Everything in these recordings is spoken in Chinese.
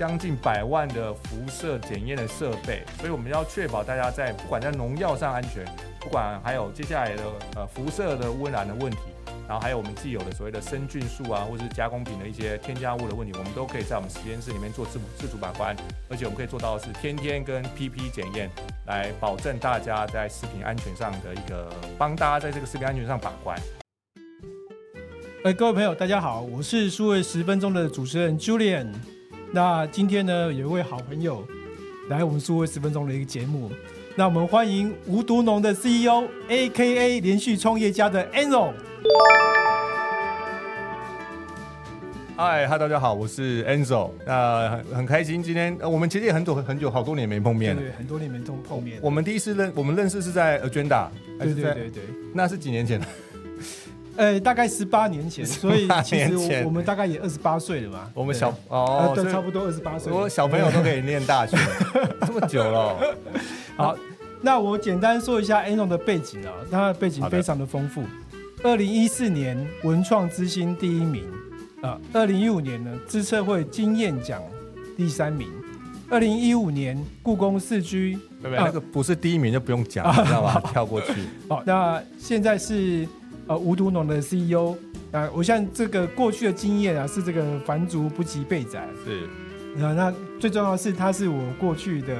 将近百万的辐射检验的设备，所以我们要确保大家在不管在农药上安全，不管还有接下来的呃辐射的污染的问题，然后还有我们既有的所谓的生菌素啊，或是加工品的一些添加物的问题，我们都可以在我们实验室里面做自自主把关，而且我们可以做到的是天天跟 PP 检验，来保证大家在食品安全上的一个帮大家在这个食品安全上把关。哎，各位朋友，大家好，我是数位十分钟的主持人 Julian。那今天呢，有一位好朋友来我们数位十分钟的一个节目。那我们欢迎无毒农的 CEO，A.K.A. 连续创业家的 Enzo。嗨，嗨，大家好，我是 Enzo。那很很开心，今天我们其实也很久很久好多年没碰面了。对，很多年没碰碰面。我们第一次认我们认识是在 Agenda，对对对对，那是几年前。呃，大概十八年前，所以其实我们大概也二十八岁了嘛。我们小哦，对，差不多二十八岁。我小朋友都可以念大学，这么久了。好，那我简单说一下 Ano 的背景啊，他的背景非常的丰富。二零一四年文创之星第一名啊，二零一五年呢知策会经验奖第三名，二零一五年故宫四居那个不是第一名就不用讲，知道吧？跳过去。好，那现在是。呃，无毒农的 CEO 啊，我像这个过去的经验啊，是这个凡族不及备宰。是啊，那最重要的是，他是我过去的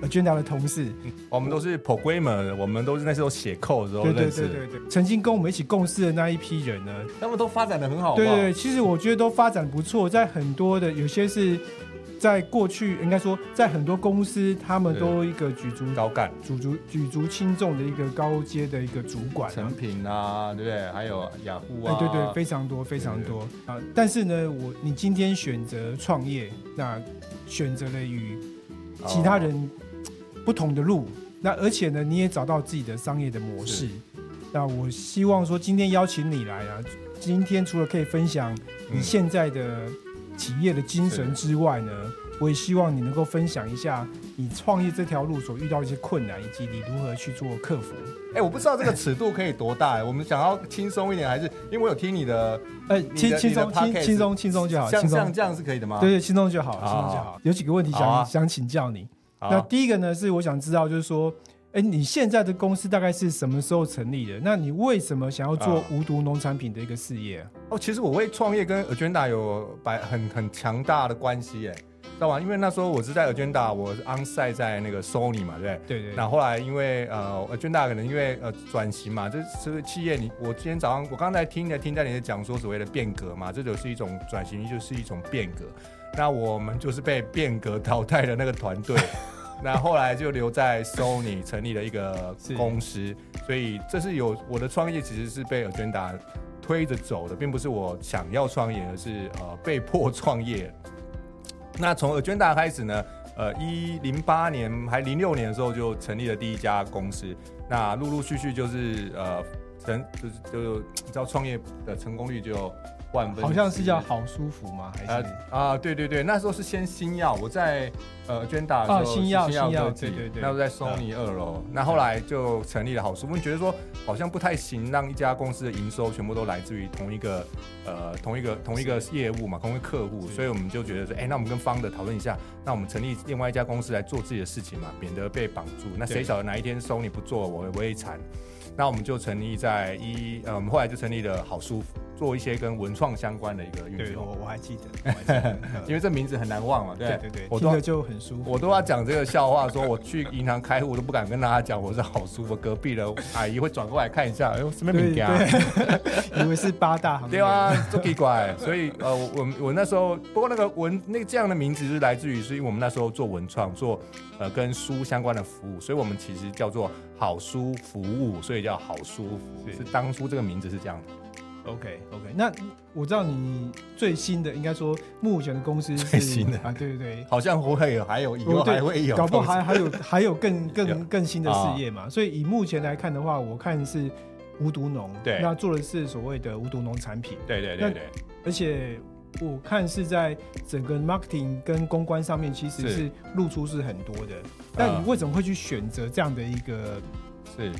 Agenda 的同事。我们都是 Programmer，我们都是那时候写 code 的时候认识。对对对对对，曾经跟我们一起共事的那一批人呢，他们都发展的很好。对对，其实我觉得都发展不错，在很多的有些是。在过去，应该说，在很多公司，他们都一个举足高干、举足举足轻重的一个高阶的一个主管，成品啊，对不对？还有雅虎啊，对对，非常多非常多啊。但是呢，我你今天选择创业，那选择了与其他人不同的路，那而且呢，你也找到自己的商业的模式。那我希望说，今天邀请你来啊，今天除了可以分享你现在的。企业的精神之外呢，我也希望你能够分享一下你创业这条路所遇到一些困难，以及你如何去做克服。哎，我不知道这个尺度可以多大，我们想要轻松一点，还是因为我有听你的，呃，轻轻松轻轻松轻松就好，像像这样是可以的吗？对对，轻松就好，轻松就好。有几个问题想想请教你。那第一个呢，是我想知道，就是说。哎，你现在的公司大概是什么时候成立的？那你为什么想要做无毒农产品的一个事业？哦，其实我会创业跟 Agenda 有百很很强大的关系，哎，知道吗？因为那时候我是在 Agenda，我 onsite 在那个 Sony 嘛，对不对？对对。那后来因为呃 Agenda 可能因为呃转型嘛，这这个企业你我今天早上我刚才听的听在你在讲说所谓的变革嘛，这就是一种转型，就是一种变革。那我们就是被变革 淘汰的那个团队。那后来就留在 Sony 成立了一个公司，所以这是有我的创业其实是被 Agenda 推着走的，并不是我想要创业，而是呃被迫 创业。那从 Agenda 开始呢，呃，一零八年还零六年的时候就成立了第一家公司，那陆陆续续就是呃成就是就你知道创业的成功率就。好像是叫好舒服吗？还是啊，对对对，那时候是先新药，我在呃捐打的时候，新药新药对对对，那时候在松尼二楼，那后来就成立了好舒服，觉得说好像不太行，让一家公司的营收全部都来自于同一个呃同一个同一个业务嘛，同一个客户，所以我们就觉得说，哎，那我们跟方的讨论一下，那我们成立另外一家公司来做自己的事情嘛，免得被绑住。那谁晓得哪一天松尼不做，我我会惨。那我们就成立在一呃，我们后来就成立了好舒服。做一些跟文创相关的一个运动，对我我还记得，因为这名字很难忘嘛，对对对，我听着就很舒服。我都要讲这个笑话，说我去银行开户，我都不敢跟大家讲我是好舒服。隔壁的阿姨会转过来看一下，哎呦什么名家？以为是八大行对啊，都奇怪。所以呃，我我那时候，不过那个文那个这样的名字是来自于，是因为我们那时候做文创，做呃跟书相关的服务，所以我们其实叫做好书服务，所以叫好书服。是当初这个名字是这样的。OK OK，那我知道你最新的应该说目前的公司最新的。啊，对对对，好像会有还有以后还会有，搞不好还还有 还有更更更新的事业嘛。所以以目前来看的话，我看是无毒农，对，那做的是所谓的无毒农产品，对对对对。而且我看是在整个 marketing 跟公关上面，其实是。露出是很多的。但你为什么会去选择这样的一个是？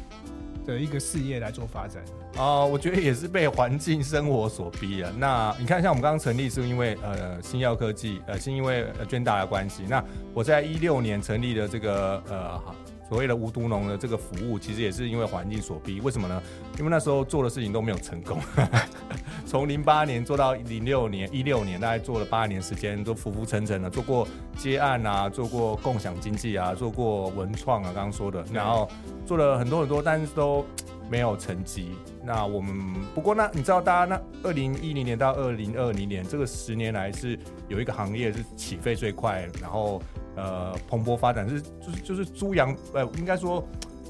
的一个事业来做发展？啊，我觉得也是被环境生活所逼啊。那你看，像我们刚刚成立是因为呃新药科技，呃是因为捐大的关系。那我在一六年成立的这个呃所谓的无毒农的这个服务，其实也是因为环境所逼。为什么呢？因为那时候做的事情都没有成功，从零八年做到零六年、一六年，大概做了八年时间，都浮浮沉沉的，做过接案啊，做过共享经济啊，做过文创啊，刚刚说的，然后做了很多很多，但是都。没有成绩，那我们不过那你知道，大家那二零一零年到二零二零年这个十年来是有一个行业是起飞最快，然后呃蓬勃发展是就是就是猪羊呃应该说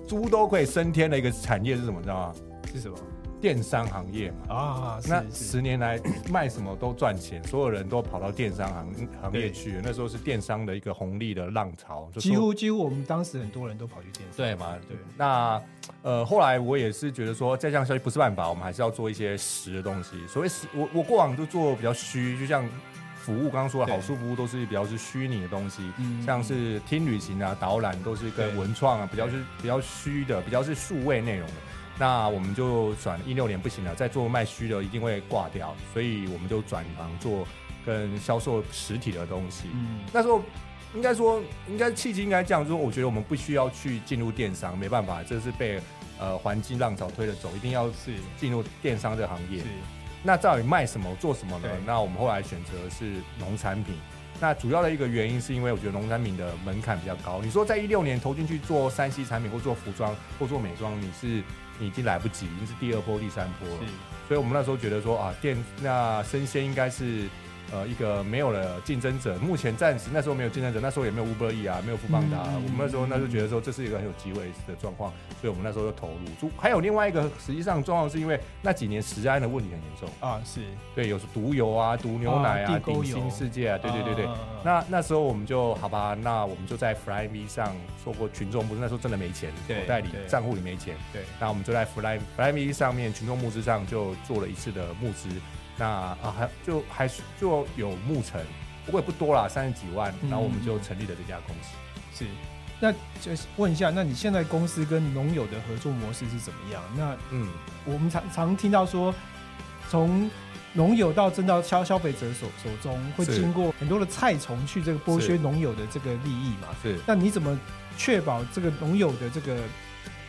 猪都可以升天的一个产业是什么？知道吗？是什么？电商行业嘛啊，那十年来卖什么都赚钱，所有人都跑到电商行行业去。那时候是电商的一个红利的浪潮，几乎几乎我们当时很多人都跑去电商。对嘛？对。那呃，后来我也是觉得说，再这样下去不是办法，我们还是要做一些实的东西。所谓实，我我过往都做比较虚，就像服务，刚刚说的好处服务都是比较是虚拟的东西，像是听旅行啊、导览都是跟文创啊比较是比较虚的，比较是数位内容的。那我们就转一六年不行了，再做卖虚的一定会挂掉，所以我们就转行做跟销售实体的东西。嗯，那时候应该说，应该契机应该这样说，我觉得我们不需要去进入电商，没办法，这是被呃环境浪潮推着走，一定要是进入电商这个行业。是，那到底卖什么，做什么呢？那我们后来选择是农产品。那主要的一个原因是因为我觉得农产品的门槛比较高。你说在一六年投进去做三 C 产品或做服装或做美妆，你是？你已经来不及，已经是第二波、第三波了。所以，我们那时候觉得说啊，电那生鲜应该是。呃，一个没有了竞争者，目前暂时那时候没有竞争者，那时候也没有 Uber E 啊，没有富邦达。我们那时候那时候觉得说这是一个很有机会的状况，所以我们那时候就投入。还有另外一个，实际上状况是因为那几年食安的问题很严重啊，是对，有毒油啊、毒牛奶啊、顶新世界啊，对对对对。那那时候我们就好吧，那我们就在 Flyme 上做过群众募资，那时候真的没钱，口袋里账户里没钱。对，那我们就在 Fly Flyme 上面群众募资上就做了一次的募资。那啊，还就还是就有牧尘，不过也不多啦，三十几万。然后我们就成立了这家公司。是，那就是问一下，那你现在公司跟农友的合作模式是怎么样？那嗯，我们常常听到说，从农友到真到消消费者手手中，会经过很多的菜虫去这个剥削农友的这个利益嘛？是。那你怎么确保这个农友的这个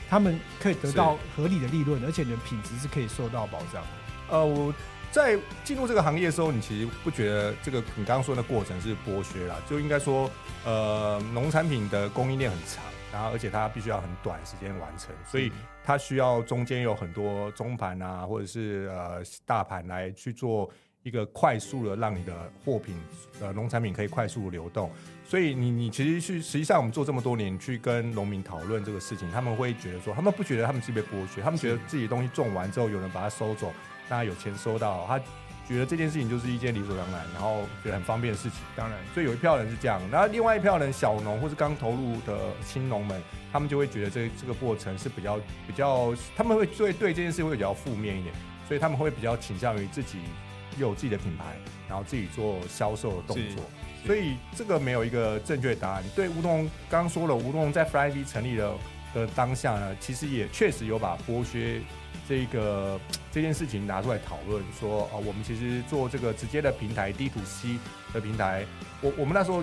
他们可以得到合理的利润，而且你的品质是可以受到保障？呃，我。在进入这个行业的时候，你其实不觉得这个你刚刚说的过程是剥削啦？就应该说，呃，农产品的供应链很长，然后而且它必须要很短时间完成，所以它需要中间有很多中盘啊，或者是呃大盘来去做一个快速的让你的货品呃农产品可以快速流动。所以你你其实去实际上我们做这么多年去跟农民讨论这个事情，他们会觉得说，他们不觉得他们是被剥削，他们觉得自己的东西种完之后有人把它收走。大家有钱收到，他觉得这件事情就是一件理所当然，然后觉得很方便的事情。当然，所以有一票人是这样，然后另外一票人小农或是刚投入的新农们，他们就会觉得这这个过程是比较比较，他们会对对这件事会比较负面一点，所以他们会比较倾向于自己有自己的品牌，然后自己做销售的动作。所以这个没有一个正确答案。对吴东刚刚说了，吴东在 Flyv 成立了的当下呢，其实也确实有把剥削。这个这件事情拿出来讨论，说啊，我们其实做这个直接的平台 D to C 的平台，我我们那时候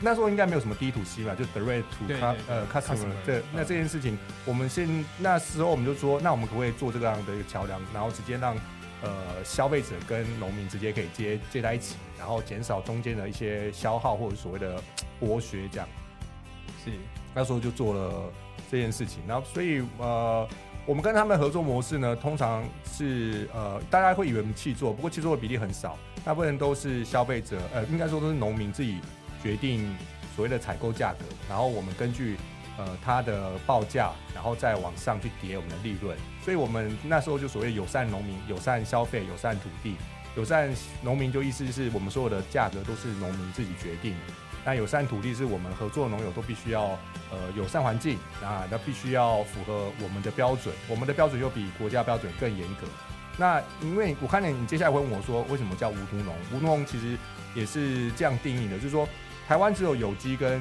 那时候应该没有什么 D to C 嘛，就 Direct to 呃 Customer。对，那这件事情，我们现那时候我们就说，那我们可不可以做这个样的一个桥梁，然后直接让呃消费者跟农民直接可以接接在一起，然后减少中间的一些消耗或者所谓的剥削，这样。是，那时候就做了这件事情，然后所以呃。我们跟他们合作模式呢，通常是呃，大家会以为我们气做，不过气做的比例很少，大部分都是消费者，呃，应该说都是农民自己决定所谓的采购价格，然后我们根据呃它的报价，然后再往上去叠我们的利润。所以我们那时候就所谓友善农民、友善消费、友善土地、友善农民，就意思是我们所有的价格都是农民自己决定。那友善土地是我们合作农友都必须要，呃，友善环境啊，那必须要符合我们的标准，我们的标准又比国家标准更严格。那因为我看见你接下来会问我说，为什么叫无毒农？无毒农其实也是这样定义的，就是说台湾只有有机跟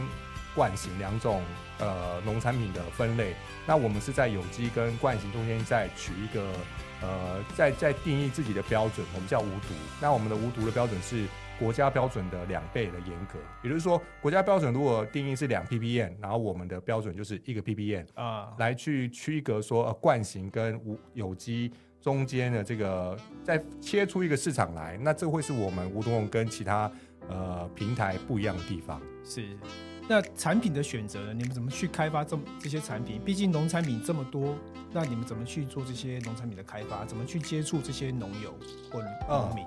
惯型两种呃农产品的分类。那我们是在有机跟惯型中间再取一个呃，再再定义自己的标准，我们叫无毒。那我们的无毒的标准是国家标准的两倍的严格，也就是说，国家标准如果定义是两 ppm，然后我们的标准就是一个 ppm 啊，来去区隔说呃惯型跟无有机中间的这个再切出一个市场来，那这会是我们无毒跟其他呃平台不一样的地方。是。那产品的选择呢？你们怎么去开发这这些产品？毕竟农产品这么多，那你们怎么去做这些农产品的开发？怎么去接触这些农友或农民？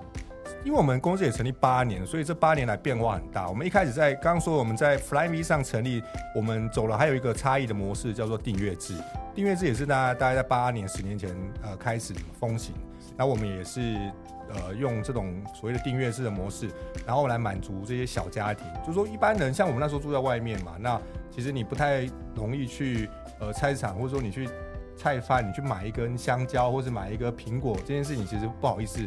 因为我们公司也成立八年，所以这八年来变化很大。我们一开始在刚刚说我们在 Flyme 上成立，我们走了还有一个差异的模式，叫做订阅制。订阅制也是大家大概在八年、十年前呃开始风行，然后我们也是。呃，用这种所谓的订阅式的模式，然后来满足这些小家庭。就是说，一般人像我们那时候住在外面嘛，那其实你不太容易去呃菜市场，或者说你去菜贩，你去买一根香蕉，或者买一个苹果，这件事情其实不好意思。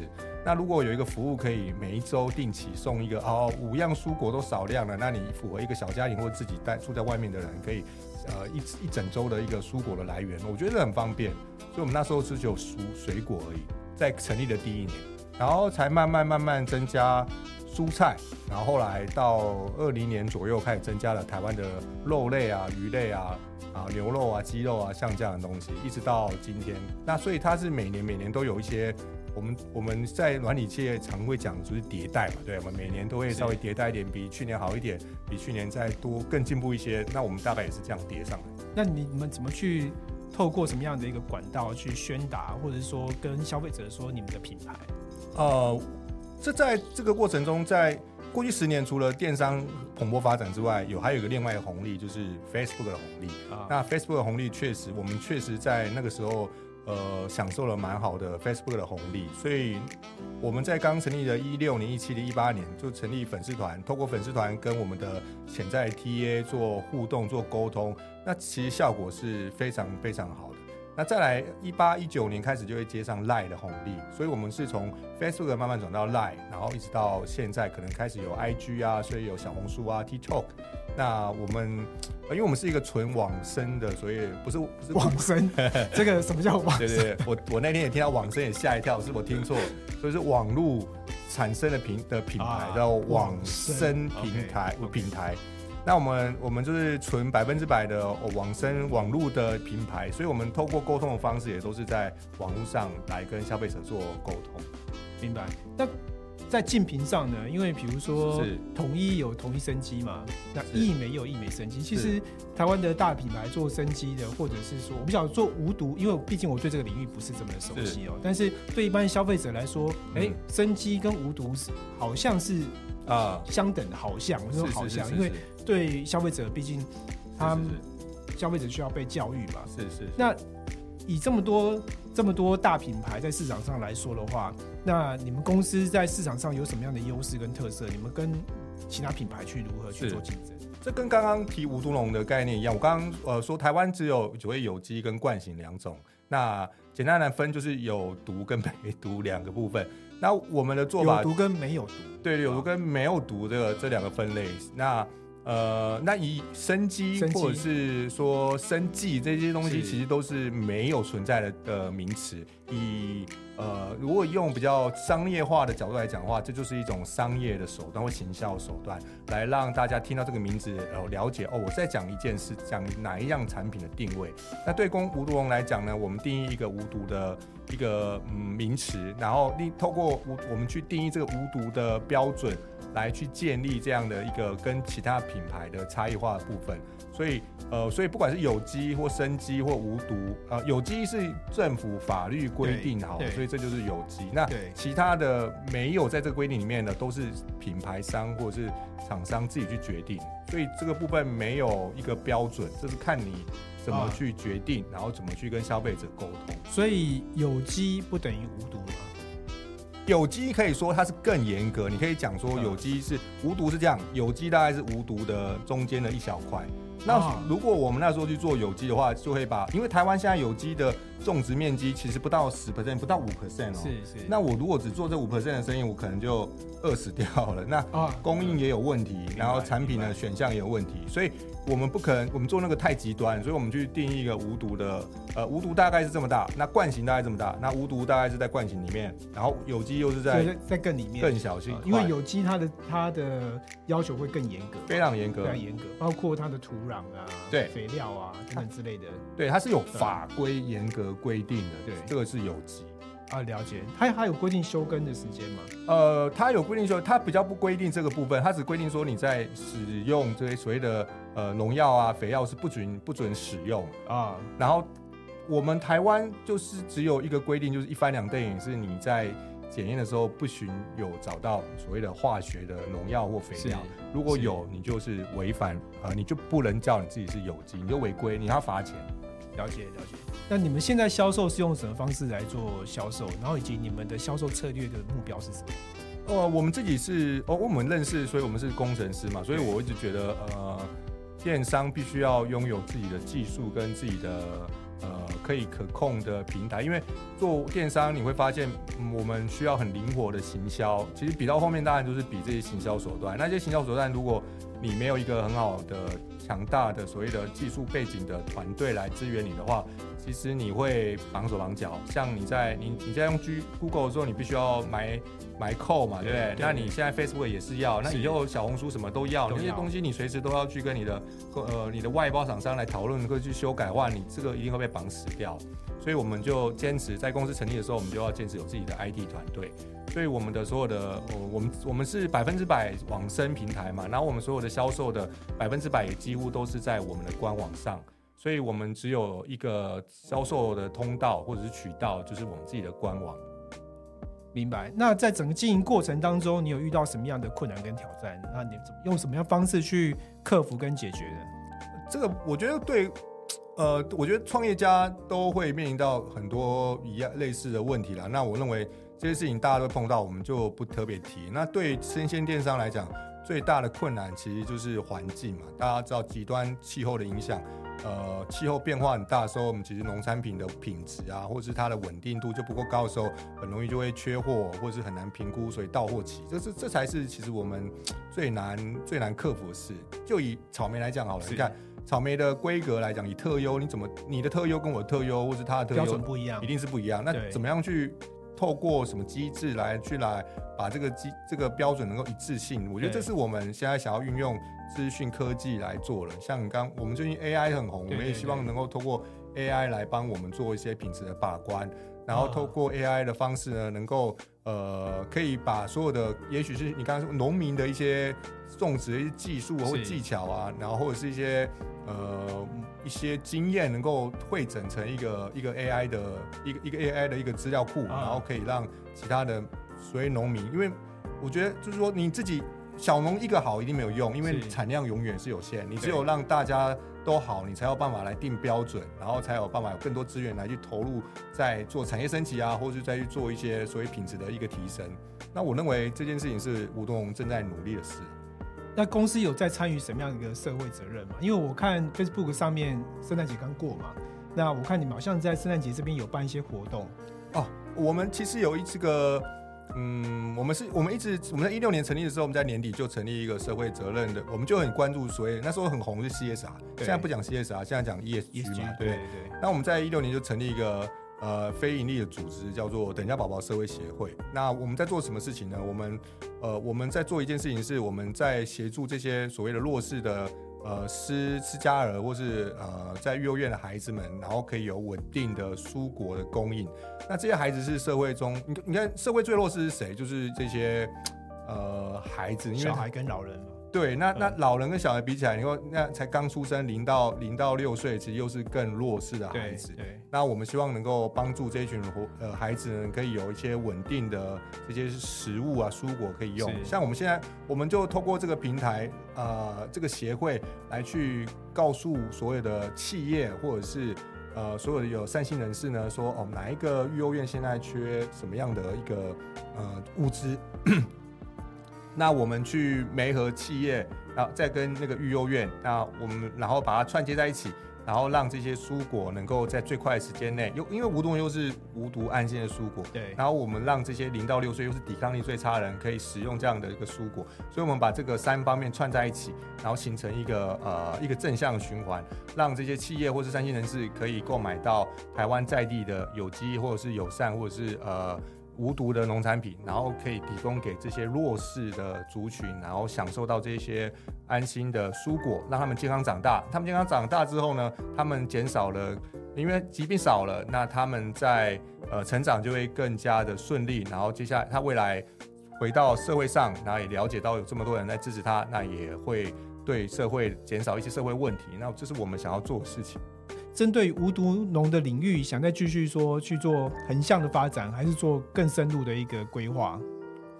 那如果有一个服务可以每一周定期送一个哦五样蔬果都少量的，那你符合一个小家庭或者自己带住在外面的人，可以呃一一整周的一个蔬果的来源，我觉得很方便。所以我们那时候是只有蔬水果而已，在成立的第一年。然后才慢慢慢慢增加蔬菜，然后后来到二零年左右开始增加了台湾的肉类啊、鱼类啊、啊牛肉啊、鸡肉啊，像这样的东西，一直到今天。那所以它是每年每年都有一些，我们我们在软体企业常会讲就是迭代嘛，对，我们每年都会稍微迭代一点，比去年好一点，比去年再多更进步一些。那我们大概也是这样叠上来。那你们怎么去透过什么样的一个管道去宣达，或者是说跟消费者说你们的品牌？呃，这在这个过程中，在过去十年，除了电商蓬勃发展之外，有还有一个另外一个红利，就是 Facebook 的红利。啊，那 Facebook 的红利确实，我们确实在那个时候，呃，享受了蛮好的 Facebook 的红利。所以我们在刚成立的一六年、一七年、一八年就成立粉丝团，透过粉丝团跟我们的潜在 TA 做互动、做沟通，那其实效果是非常非常好的。那再来一八一九年开始就会接上 Line 的红利，所以我们是从 Facebook 慢慢转到 Line，然后一直到现在可能开始有 IG 啊，所以有小红书啊、TikTok。那我们因为我们是一个纯网生的，所以不是不是网生，这个什么叫网？对对对，我我那天也听到网生也吓一跳，是我听错，所以是网络产生的品的品牌叫网生平台品牌。那我们我们就是纯百分之百的网生网络的品牌，所以我们透过沟通的方式也都是在网络上来跟消费者做沟通。明白？那在竞品上呢？因为比如说统一有统一生机嘛，那易美有易美生机。其实台湾的大品牌做生机的，或者是说我不晓得做无毒，因为毕竟我对这个领域不是这么的熟悉哦。但是对一般消费者来说，哎，生机跟无毒是好像是啊相等的，好像我说好像，因为。对消费者，毕竟他消费者需要被教育嘛。是是。那以这么多这么多大品牌在市场上来说的话，那你们公司在市场上有什么样的优势跟特色？你们跟其他品牌去如何去做竞争？这跟刚刚提无毒龙的概念一样。我刚刚呃说台湾只有所谓有机跟惯性两种。那简单来分就是有毒跟没毒两个部分。那我们的做法有毒跟没有毒。对，有毒跟没有毒这个这两个分类。那呃，那以生机或者是说生计这些东西，其实都是没有存在的的名词。以呃，如果用比较商业化的角度来讲的话，这就是一种商业的手段或行销手段，来让大家听到这个名字，呃，了解哦，我在讲一件事，讲哪一样产品的定位。那对公无毒龙来讲呢，我们定义一个无毒的一个嗯名词，然后你透过无我们去定义这个无毒的标准。来去建立这样的一个跟其他品牌的差异化的部分，所以呃，所以不管是有机或生机或无毒，呃，有机是政府法律规定好，所以这就是有机。那其他的没有在这个规定里面的，都是品牌商或者是厂商自己去决定。所以这个部分没有一个标准，这是看你怎么去决定，然后怎么去跟消费者沟通。所以有机不等于无毒吗？有机可以说它是更严格，你可以讲说有机是无毒是这样，有机大概是无毒的中间的一小块。那啊。如果我们那时候去做有机的话，就会把，因为台湾现在有机的种植面积其实不到十 percent，不到五 percent 哦。是是，那我如果只做这五 percent 的生意，我可能就饿死掉了。那啊。供应也有问题，然后产品的选项也有问题，所以我们不可能，我们做那个太极端，所以我们去定义一个无毒的，呃，无毒大概是这么大，那惯型大概这么大，那无毒大概是在惯型里面，然后有机又是在在在更里面，更小型啊，因为有机它的它的要求会更严格，非常严格。非常，严格，包括它的土壤啊、对肥料啊等等之类的对，它是有法规严格规定的，对这个是有机。啊。了解，它还有规定休耕的时间吗？呃，它有规定说，它比较不规定这个部分，它只规定说你在使用这些所谓的呃农药啊、肥药是不准不准使用。啊，然后我们台湾就是只有一个规定，就是一翻两瞪眼，是你在检验的时候不许有找到所谓的化学的农药或肥料。如果有，你就是违反，呃，你就不能叫你自己是有机，你就违规，你要罚钱。了解了解。那你们现在销售是用什么方式来做销售？然后以及你们的销售策略的目标是什么？哦，我们自己是哦，我们认识，所以我们是工程师嘛，所以我一直觉得，呃，电商必须要拥有自己的技术跟自己的呃可以可控的平台，因为做电商你会发现，我们需要很灵活的行销。其实比到后面当然就是比这些行销手段，那些行销手段如果你没有一个很好的强大的所谓的技术背景的团队来支援你的话，其实你会绑手绑脚。像你在你你在用 G Google 的时候，你必须要买买扣嘛，对不对？那你现在 Facebook 也是要，那以后小红书什么都要，都要那些东西你随时都要去跟你的呃你的外包厂商来讨论，会去修改的话，你这个一定会被绑死掉。所以我们就坚持在公司成立的时候，我们就要坚持有自己的 IT 团队。所以我们的所有的，呃我们我们是百分之百网生平台嘛，然后我们所有的销售的百分之百也几乎都是在我们的官网上，所以我们只有一个销售的通道或者是渠道，就是我们自己的官网。明白。那在整个经营过程当中，你有遇到什么样的困难跟挑战？那你怎么用什么样方式去克服跟解决的？这个我觉得对，呃，我觉得创业家都会面临到很多一样类似的问题啦。那我认为这些事情大家都碰到，我们就不特别提。那对生鲜电商来讲，最大的困难其实就是环境嘛。大家知道极端气候的影响，呃，气候变化很大的时候，我们其实农产品的品质啊，或者是它的稳定度就不够高的时候，很容易就会缺货，或者是很难评估，所以到货期，这是这才是其实我们最难最难克服的事。就以草莓来讲好了，你看草莓的规格来讲，以特优，你怎么你的特优跟我的特优，或是它的特标优准不一样一，定是不一样。那怎么样去透过什么机制来去来把这个机这个标准能够一致性？我觉得这是我们现在想要运用资讯科技来做了。像你刚我们最近 AI 很红，我们也希望能够透过 AI 来帮我们做一些品质的把关。然后啊透过 AI 的方式呢，能够呃，可以把所有的，也许是你刚刚说农民的一些种植的一些技术或技巧啊，然后或者是一些呃一些经验，能够汇整成一个一个 AI 的一个一个 AI 的一个资料库，啊然后可以让其他的所谓农民，因为我觉得就是说你自己小农一个好一定没有用，因为产量永远是有限，你只有让大家都好，你才有办法来定标准，然后才有办法有更多资源来去投入在做产业升级啊，或者是再去做一些所谓品质的一个提升。那我认为这件事情是吴东龙正在努力的事。那公司有在参与什么样的一个社会责任吗？因为我看 Facebook 上面圣诞节刚过嘛，那我看你们好像在圣诞节这边有办一些活动，哦，我们其实有一这个，嗯，我们是我们一直我们在一六年成立的时候，我们在年底就成立一个社会责任的，我们就很关注所谓那时候很红是 CSR，现在不讲 CSR，现在讲 ESG 嘛，对对。对对，那我们在一六年就成立一个呃非盈利的组织，叫做等价宝宝社会协会。那我们在做什么事情呢？我们呃我们在做一件事情，是我们在协助这些所谓的弱势的呃施施加尔，或是呃在幼儿园的孩子们，然后可以有稳定的蔬果的供应。那这些孩子是社会中，你你看社会最弱势是谁？就是这些呃孩子，因为小孩跟老人嘛，对，那那嗯老人跟小孩比起来，你说那才刚出生零到零到六岁，其实又是更弱势的孩子。对，那我们希望能够帮助这一群活呃孩子呢，可以有一些稳定的这些食物啊、蔬果可以用。像我们现在，我们就透过这个平台，呃，这个协会来去告诉所有的企业或者是呃所有的有善心人士呢，说哦哪一个育幼院现在缺什么样的一个呃物资。那我们去媒合企业，然后再跟那个育幼院，那我们然后把它串接在一起。然后让这些蔬果能够在最快的时间内，又因为无毒又是无毒安心的蔬果，对。然后我们让这些零到六岁又是抵抗力最差的人可以使用这样的一个蔬果，所以我们把这个三方面串在一起，然后形成一个呃一个正向循环，让这些企业或是三星人士可以购买到台湾在地的有机或者是友善或者是呃。无毒的农产品，然后可以提供给这些弱势的族群，然后享受到这些安心的蔬果，让他们健康长大。他们健康长大之后呢，他们减少了，因为疾病少了，那他们在呃成长就会更加的顺利。然后接下来他未来回到社会上，然后也了解到有这么多人在支持他，那也会对社会减少一些社会问题。那这是我们想要做的事情。针对无毒农的领域，想再继续说去做横向的发展，还是做更深入的一个规划？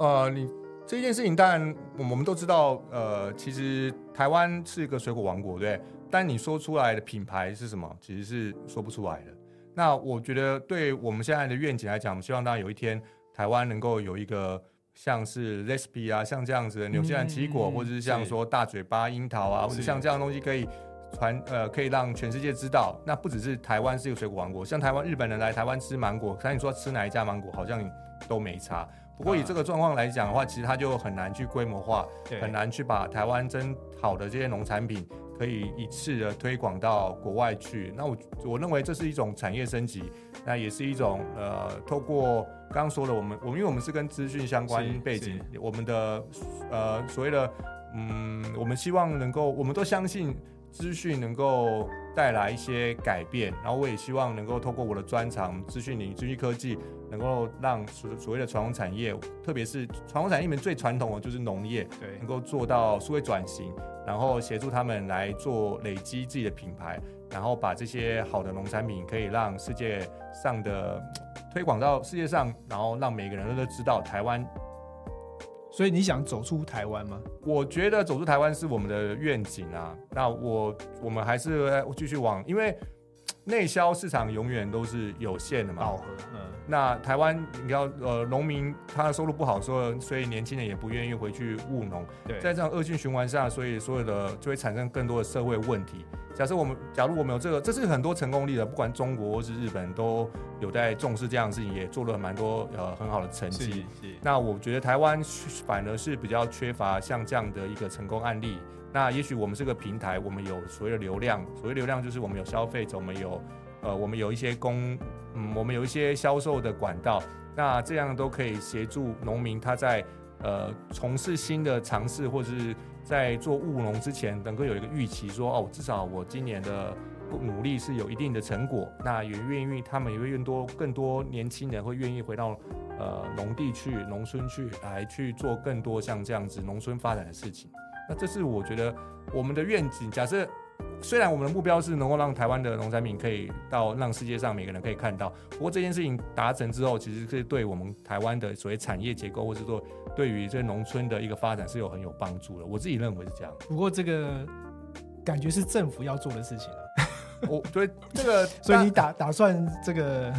呃，你这件事情，当然我们都知道，呃，其实台湾是一个水果王国，对。但你说出来的品牌是什么，其实是说不出来的。那我觉得，对我们现在的愿景来讲，我们希望大家有一天台湾能够有一个像是 recipe 啊，像这样子的纽西兰奇异果，或者是像说大嘴巴樱桃啊，或者像这样的东西可以。传呃，可以让全世界知道，那不只是台湾是一个水果王国，像台湾日本人来台湾吃芒果，看你说吃哪一家芒果，好像都没差。不过以这个状况来讲的话，其实它就很难去规模化，很难去把台湾真好的这些农产品可以一次的推广到国外去。那我我认为这是一种产业升级，那也是一种呃，透过刚刚说的我们我们因为我们是跟资讯相关背景，我们的呃所谓的嗯，我们希望能够，我们都相信。资讯能够带来一些改变，然后我也希望能够透过我的专长，资讯领、资讯科技，能够让所所谓的传统产业，特别是传统产业里面最传统的就是农业，对，能够做到数位转型，然后协助他们来做累积自己的品牌，然后把这些好的农产品可以让世界上的推广到世界上，然后让每个人都知道台湾。所以你想走出台湾吗？我觉得走出台湾是我们的愿景啊。那我我们还是继续往，因为内销市场永远都是有限的嘛。饱和。嗯。那台湾你要呃农民他的收入不好，所以所以年轻人也不愿意回去务农。对。在这样恶性循环下，所以所有的就会产生更多的社会问题。假设我们，假如我们有这个，这是很多成功例的，不管中国或是日本，都有在重视这样的事情，也做了蛮多呃很好的成绩。是。那我觉得台湾反而是比较缺乏像这样的一个成功案例。那也许我们这个平台，我们有所谓的流量，所谓流量就是我们有消费者，我们有呃我们有一些供，嗯，我们有一些销售的管道，那这样都可以协助农民他在呃从事新的尝试或者是。在做务农之前，能够有一个预期，说哦，至少我今年的努力是有一定的成果。那也愿意，他们也会更多更多年轻人会愿意回到呃农地去、农村去，来去做更多像这样子农村发展的事情。那这是我觉得我们的愿景。假设虽然我们的目标是能够让台湾的农产品可以到让世界上每个人可以看到，不过这件事情达成之后，其实是对我们台湾的所谓产业结构，或是说。对于这农村的一个发展是有很有帮助的，我自己认为是这样。不过这个感觉是政府要做的事情啊。我对这个，所以你打打算这个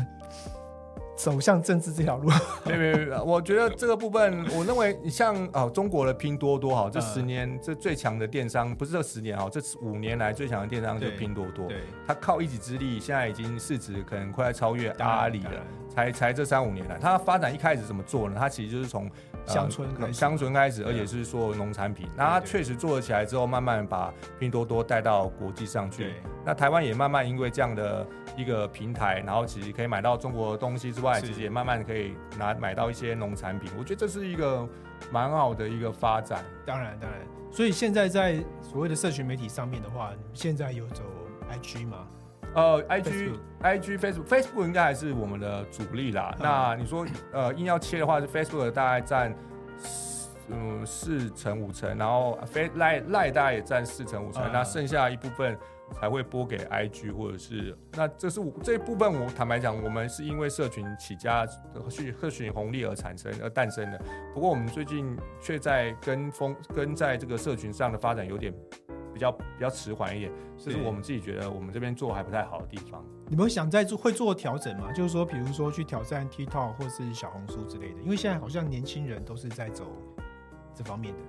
走向政治这条路？没没没，我觉得这个部分，我认为你像啊，中国的拼多多哈，这十年这最强的电商，不是这十年哈，这五年来最强的电商就拼多多。对，他靠一己之力，现在已经市值可能快要超越阿里了。才才这三五年来，它发展一开始怎么做呢？它其实就是从乡村乡村开始，而且是说农产品。那它确实做了起来之后，慢慢把拼多多带到国际上去。那台湾也慢慢因为这样的一个平台，然后其实可以买到中国的东西之外，其实也慢慢可以拿买到一些农产品。我觉得这是一个蛮好的一个发展。当然当然，所以现在在所谓的社群媒体上面的话，现在有走 IG 吗？呃，I G I G Facebook Facebook 应该还是我们的主力啦。那你说呃硬要切的话，是 Facebook 大概占嗯四成五成，然后 Face 赖赖大概也占四成五成，那剩下一部分才会拨给 I G 或者是那这是这一部分我坦白讲，我们是因为社群起家去社群红利而产生而诞生的。不过我们最近却在跟风跟在这个社群上的发展有点。比较比较迟缓一点，这是我们自己觉得我们这边做还不太好的地方。你们想在做会做调整吗？就是说，比如说去挑战 TikTok 或是小红书之类的，因为现在好像年轻人都是在走这方面的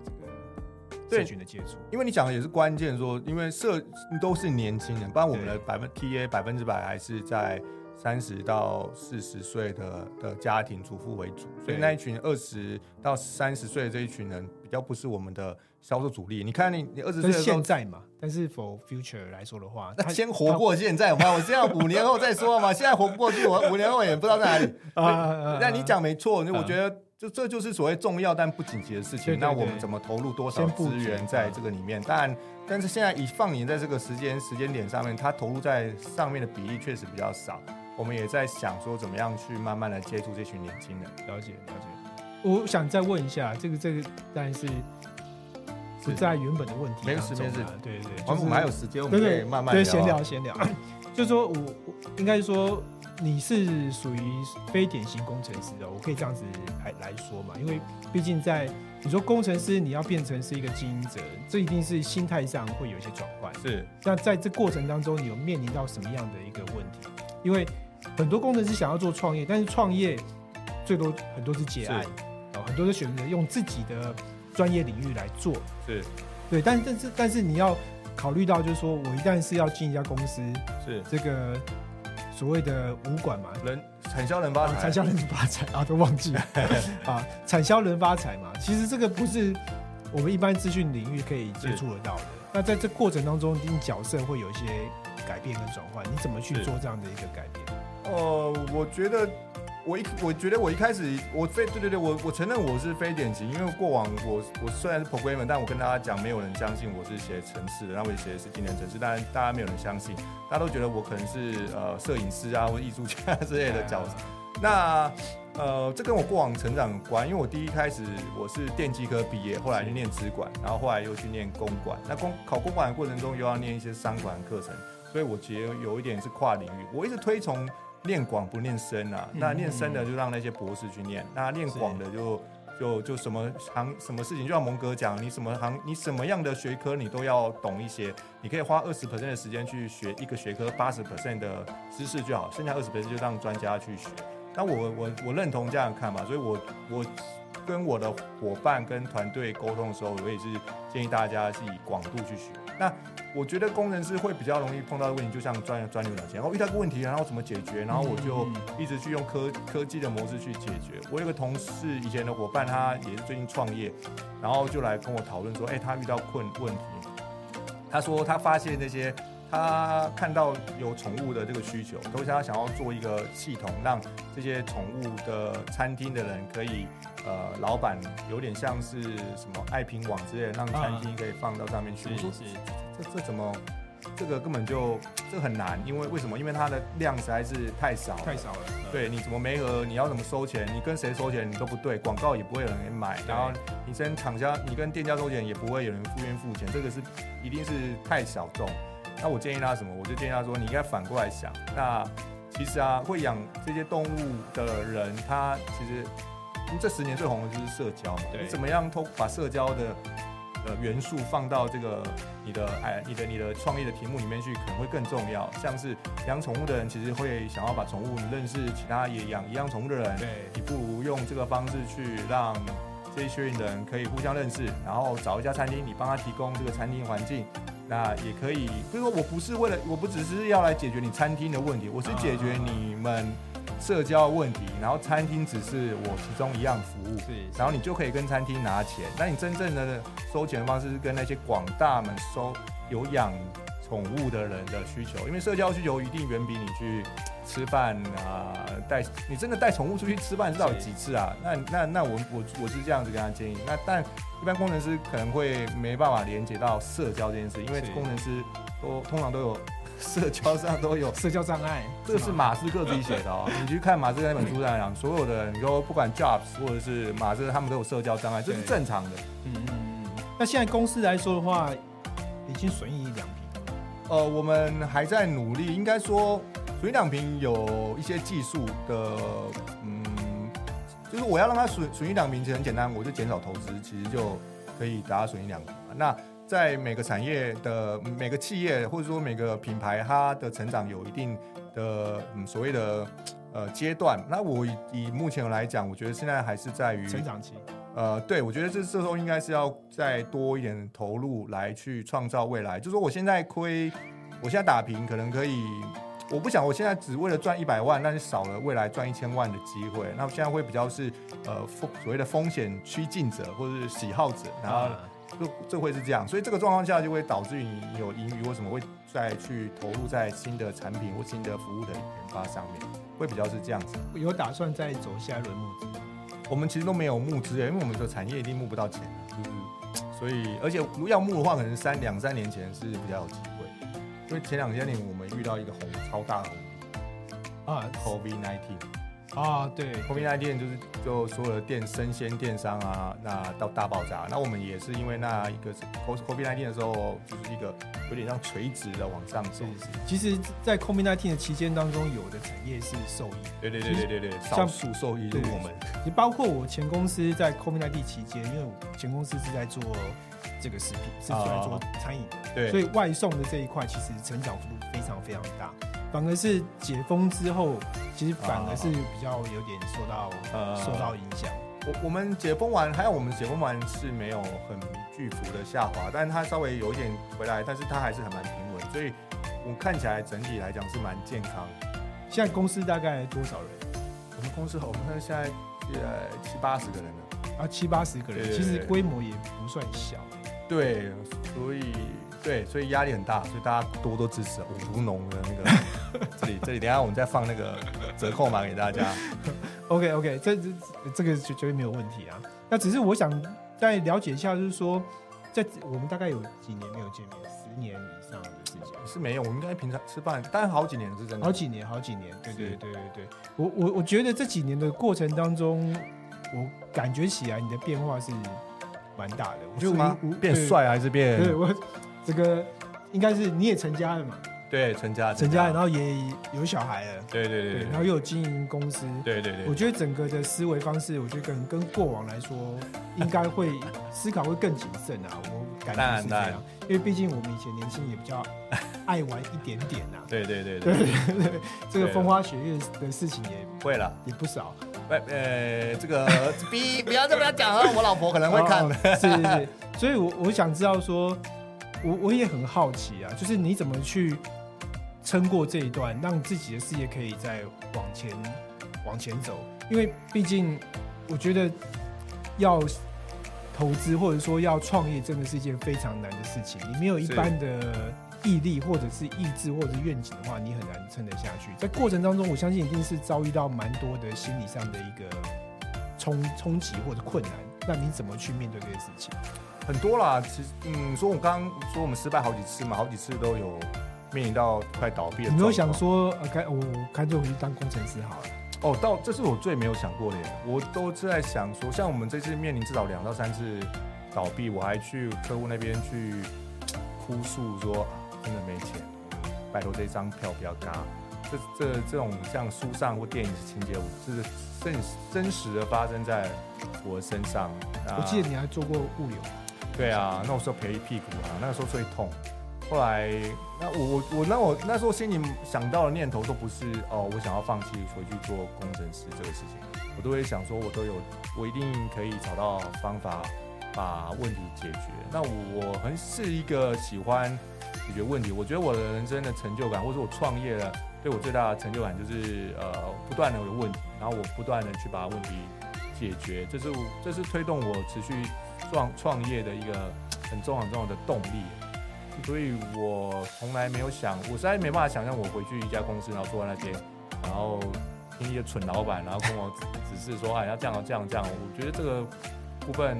这个社群的接触。因为你讲的也是关键，说因为社都是年轻人，不然我们的百分 TA 百分之百还是在三十到四十岁的的家庭主妇为主，所以那一群二十到三十岁的这一群人比较不是我们的销售主力。你看你你二十岁现。在嘛，但是 for future 来说的话，那先活过现在，我我这样五年后再说嘛。现在活不过去，我五年后也不知道在哪里。那你讲没错，那我啊觉得就这就是所谓重要但不紧急的事情。那我们怎么投入多少资源在这个里面？当然，但是现在以放眼在这个时间时间点上面，它投入在上面的比例确实比较少。我们也在想说，怎么样去慢慢的接触这群年轻人。了解了解。我想再问一下，这个这个当然是不在原本的问题没事没事啊对对对，我们还有时间，我们可以慢慢聊。对闲聊闲聊，就是说我我应该说你是属于非典型工程师的，我可以这样子来来说嘛，因为毕竟在你说工程师你要变成是一个经营者，这一定是心态上会有一些转换。是那在这过程当中，你有面临到什么样的一个问题？因为很多工程师想要做创业，但是创业最多很多是结案，哦，很多是选择用自己的专业领域来做。是。对，但但是但是你要考虑到，就是说我一旦是要进一家公司，是。这个所谓的武馆嘛，人产销人发啊，财产，销人发财啊，都忘记了。啊，产销人发财嘛，其实这个不是我们一般资讯领域可以接触得到的。那在这过程当中，一定角色会有一些改变跟转换，你怎么去做这样的一个改变？呃，我觉得我一我觉得我一开始我非对对对，我我承认我是非典型，因为过往我我虽然是 programmer，但我跟大家讲，没有人相信我是写程式的，那我也写的是技能程式，但大家没有人相信，大家都觉得我可能是呃摄影师啊或艺术家 之类的角色。那呃，这跟我过往成长有关，因为我第一开始我是电机科毕业，后来去念资管，然后后来又去念公管。那公考公管的过程中，又要念一些商管课程，所以我觉得有一点是跨领域。我一直推崇念广不念深啊，嗯那念深的就让那些博士去念，那念广的就就就什么行什么事情，就像蒙哥讲，你什么行你什么样的学科你都要懂一些，你可以花二十 percent 的时间去学一个学科，八十 percent 的知识就好，剩下二十 percent 就让专家去学。那我我我认同这样看法，所以我我跟我的伙伴跟团队沟通的时候，我也是建议大家是以广度去学。那我觉得工程师会比较容易碰到的问题，就像钻钻牛角尖，然后遇到个问题，然后怎么解决，然后我就嗯一直去用科科技的模式去解决。我有个同事，以前的伙伴，他也是最近创业，然后就来跟我讨论说，哎、他遇到困问题，他说他发现那些他看到有宠物的这个需求，都是他想要做一个系统，让这些宠物的餐厅的人可以，呃，老板有点像是什么爱拼网之类的，让餐厅可以放到上面去。我说是这这怎么？这个根本就这很难，因为为什么？因为它的量实在是太少了，太少了，嗯，对，你怎么没额？你要怎么收钱？你跟谁收钱？你都不对，广告也不会有人给买，然后你跟厂家、你跟店家收钱也不会有人付愿付钱，这个是一定是太小众。那我建议他什么？我就建议他说，你应该反过来想。那其实啊，会养这些动物的人，他其实这十年最红的就是社交嘛。你怎么样偷把社交的呃元素放到这个你的哎你的你的创业的题目里面去，可能会更重要。像是养宠物的人，其实会想要把宠物认识其他也养一样宠物的人，对，你不如用这个方式去让这一群人可以互相认识，然后找一家餐厅，你帮他提供这个餐厅环境，那也可以。就是说我不是为了，我不只是要来解决你餐厅的问题，我是解决你们社交问题，然后餐厅只是我其中一样服务。是，然后你就可以跟餐厅拿钱。那你真正的收钱的方式是跟那些广大们收有养宠物的人的需求，因为社交需求一定远比你去吃饭啊带你真的带宠物出去吃饭至少有几次啊？那那那我我我是这样子跟他建议。那但一般工程师可能会没办法连接到社交这件事，因为工程师都通常都有社交上都有社交障碍，这个是吗？马斯克自己写的哦。你去看马斯克那本书上讲，所有的人，你说不管 Jobs 或者是马斯克，他们都有社交障碍，这是正常的。嗯嗯嗯。那现在公司来说的话，已经损益两平了，呃，我们还在努力，应该说损益两平有一些技术的，嗯，就是我要让它损损益两平，其实很简单，我就减少投资，其实就可以达到损益两平嘛。那在每个产业的每个企业，或者说每个品牌，它的成长有一定的嗯所谓的呃阶段。那我以以目前来讲，我觉得现在还是在于成长期，呃，对，我觉得这这时候应该是要再多一点投入来去创造未来。就说我现在亏，我现在打平，可能可以，我不想我现在只为了赚一百万，但是少了未来赚一千万的机会。那我现在会比较是呃风所谓的风险趋近者或者是喜好者，然后这这会是这样，所以这个状况下就会导致于你有盈余，为什么会再去投入在新的产品或新的服务的研发上面，会比较是这样子。有打算再走下一轮募资？我们其实都没有募资，因为我们的产业一定募不到钱，就是所以而且如果要募的话，可能三两三年前是比较有机会，因为前两三年我们遇到一个红超大的红啊，COVID nineteen。啊，对，COVID 19就是就所有的电生鲜电商啊，那到大爆炸。那我们也是因为那一个 COVID 19的时候，就是一个有点像垂直的往上走。其实，在 COVID 19的期间当中，有的产业是受益。对对对对对对，少数受益就是我们。你包括我前公司在 COVID 19期间，因为我前公司是在做这个食品，是在做餐饮的，对，所以外送的这一块其实成长幅度非常非常大。反而是解封之后，其实反而是比较有点受到受到影响。我我们解封完，还有我们解封完是没有很巨幅的下滑，但是它稍微有一点回来，但是它还是很蛮平稳，所以我看起来整体来讲是蛮健康。现在公司大概多少人？我们公司我们现在呃七八十个人了。啊，七八十个人，其实规模也不算小。对，所以。对，所以压力很大，所以大家多多支持吴农的那个这里这里，等下我们再放那个折扣码给大家。OK OK，这这这个绝对没有问题啊。那只是我想再了解一下，就是说，在我们大概有几年没有见面，十年以上的时间是没有。我们应该平常吃饭，但是好几年是真的，好几年，好几年。对对对对对，我我我觉得这几年的过程当中，我感觉起来你的变化是蛮大的。我觉得变帅还是变？对我。这个应该是你也成家了嘛？对，成家，成家，然后也有小孩了。对对对，然后又有经营公司。对对对，我觉得整个的思维方式，我觉得跟跟过往来说，应该会思考会更谨慎啊。我感觉是这样，因为毕竟我们以前年轻也比较爱玩一点点 呐。对对对对对，这个风花雪月的事情也会了，也不少。不，呃，这个 逼不要这么讲啊，我老婆可能会看的。是是是，所以我我想知道说。我我也很好奇啊，就是你怎么去撑过这一段，让自己的事业可以再往前往前走？因为毕竟我觉得要投资或者说要创业，真的是一件非常难的事情。你没有一般的毅力或者是意志或者是愿景的话，你很难撑得下去。在过程当中，我相信一定是遭遇到蛮多的心理上的一个冲冲击或者困难。那你怎么去面对这些事情？很多啦，其实，嗯，说我刚刚说我们失败好几次嘛，好几次都有面临到快倒闭的。你没有想说，呃，干我干脆回去当工程师好了。哦，到这是我最没有想过的，我都是在想说，像我们这次面临至少两到三次倒闭，我还去客户那边去哭诉说，真的没钱，拜托这张票不要嘎。这这这种像书上或电影情节，是真真实的发生在我身上。我记得你还做过物流。对啊，那我时候赔一屁股啊，那个时候最痛。后来，那我我我那我那时候心里想到的念头都不是哦，我想要放弃回去做工程师这个事情，我都会想说，我都有，我一定可以找到方法把问题解决。那我很是一个喜欢解决问题，我觉得我的人生的成就感，或者我创业了，对我最大的成就感就是呃，不断的有问题，然后我不断的去把问题解决，这是这是推动我持续。创创业的一个很重要很重要的动力，所以我从来没有想，我实在没办法想象我回去一家公司，然后坐在那边，然后听一些蠢老板，然后跟我指示说，哎，要这样这样这样。我觉得这个部分，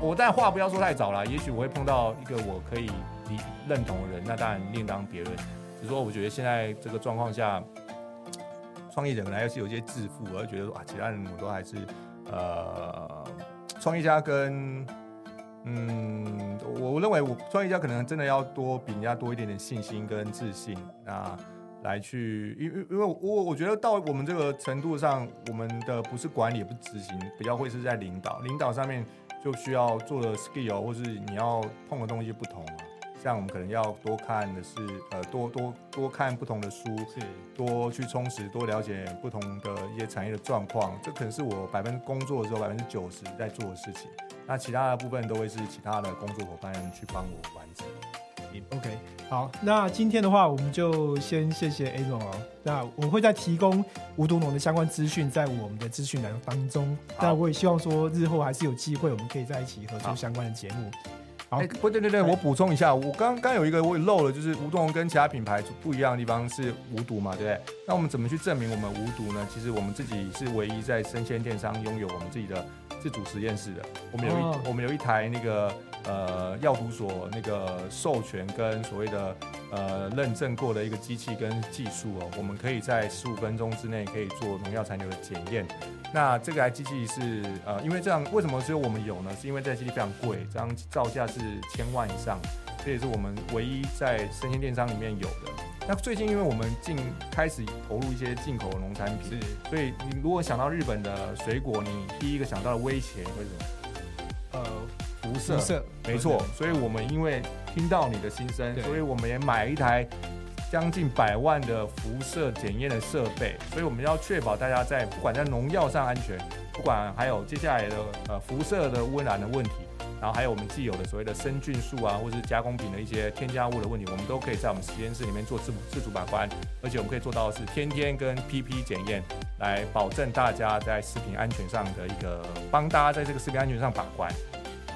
我但话不要说太早了，也许我会碰到一个我可以理认同的人，那当然另当别论。只是说，我觉得现在这个状况下，创业者可能还是有些自负，而觉得说啊，其他人我都还是呃。创业家跟嗯，我我认为我创业家可能真的要多比人家多一点点信心跟自信啊，来去，因因因为我我觉得到我们这个程度上，我们的不是管理，也不是执行，比较会是在领导，领导上面就需要做的 skill 或是你要碰的东西不同啊，像我们可能要多看的是呃多多多看不同的书，是多去充实，多了解不同的一些产业的状况，这可能是我百分之工作的时候百分之九十在做的事情。那其他的部分都会是其他的工作伙伴去帮我完成。OK，好，那今天的话，我们就先谢谢 A 总哦。那我会再提供无毒农的相关资讯在我们的资讯栏当中。那我也希望说，日后还是有机会，我们可以在一起合作相关的节目。好哎、不对对对，哎我补充一下，我刚刚有一个我漏了，就是无毒跟其他品牌不一样的地方是无毒嘛，对不对？那我们怎么去证明我们无毒呢？其实我们自己是唯一在生鲜电商拥有我们自己的自主实验室的。我们有一、哦我们有一台那个呃药毒所那个授权跟所谓的呃认证过的一个机器跟技术哦，我们可以在十五分钟之内可以做农药残留的检验。那这个台机器是呃，因为这样为什么只有我们有呢？是因为这台机器非常贵，这样造价是千万以上，这也是我们唯一在生鲜电商里面有的。那最近因为我们进开始投入一些进口农产品，所以你如果想到日本的水果，你第一个想到的威胁会是什么？呃辐射。没错，所以我们因为听到你的心声，所以我们也买一台将近百万的辐射检验的设备，所以我们要确保大家在不管在农药上安全，不管还有接下来的呃辐射的污染的问题，然后还有我们既有的所谓的生菌素啊，或是加工品的一些添加物的问题，我们都可以在我们实验室里面做自主自主把关，而且我们可以做到的是天天跟 PP 检验，来保证大家在食品安全上的一个帮大家在这个食品安全上把关。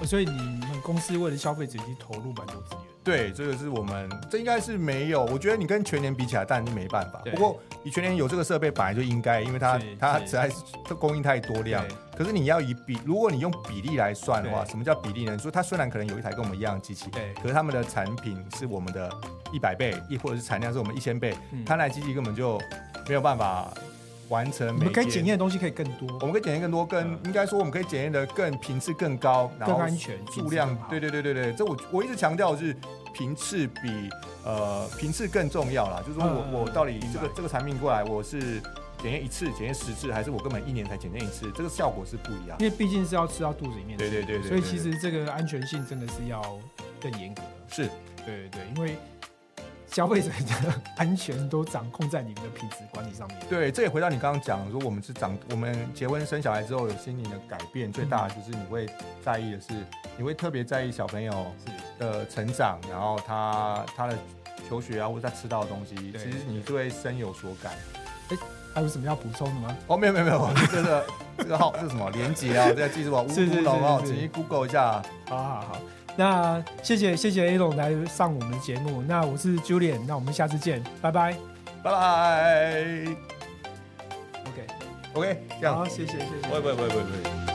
哦所以你们公司为了消费者已经投入蛮多资源。对，这个是我们，这应该是没有。我觉得你跟全年比起来，当然是没办法。不过你全年有这个设备，本来就应该，因为它它实在是它供应太多量。可是你要以比，如果你用比例来算的话，什么叫比例呢？你说它虽然可能有一台跟我们一样的机器，对可是他们的产品是我们的一百倍，亦或者是产量是我们一千倍，嗯它那台机器根本就没有办法完成每你们可以检验的东西可以更多，我们可以检验更多，更、嗯。应该说我们可以检验的更频次更高，然后更安全，数量。对对对对对，这我我一直强调的是频次比呃频次更重要啦，就是说我、嗯我到底这个这个产品过来，我是检验一次、检验十次，还是我根本一年才检验一次，这个效果是不一样。因为毕竟是要吃到肚子里面对对对。所以其实这个安全性真的是要更严格。是。对对对，因为消费者的安全都掌控在你们的品质管理上面。对，这也回到你刚刚讲说，我们是长我们结婚生小孩之后有心灵的改变，最大的就是你会在意的是，你会特别在意小朋友的成长，然后他他的求学啊，或者他吃到的东西，其实你就会深有所感。还有什么要补充的吗？哦，没有没有没有，这个这个号是什么连接啊？这个记住啊，无 是是毒龙哦，是是请去 Google 一下。好好好，那谢谢谢谢 A 总来上我们的节目，那我是 Julian，那我们下次见，拜拜。拜拜。OK，OK，这样好，。谢谢谢谢。不会不会不会不会。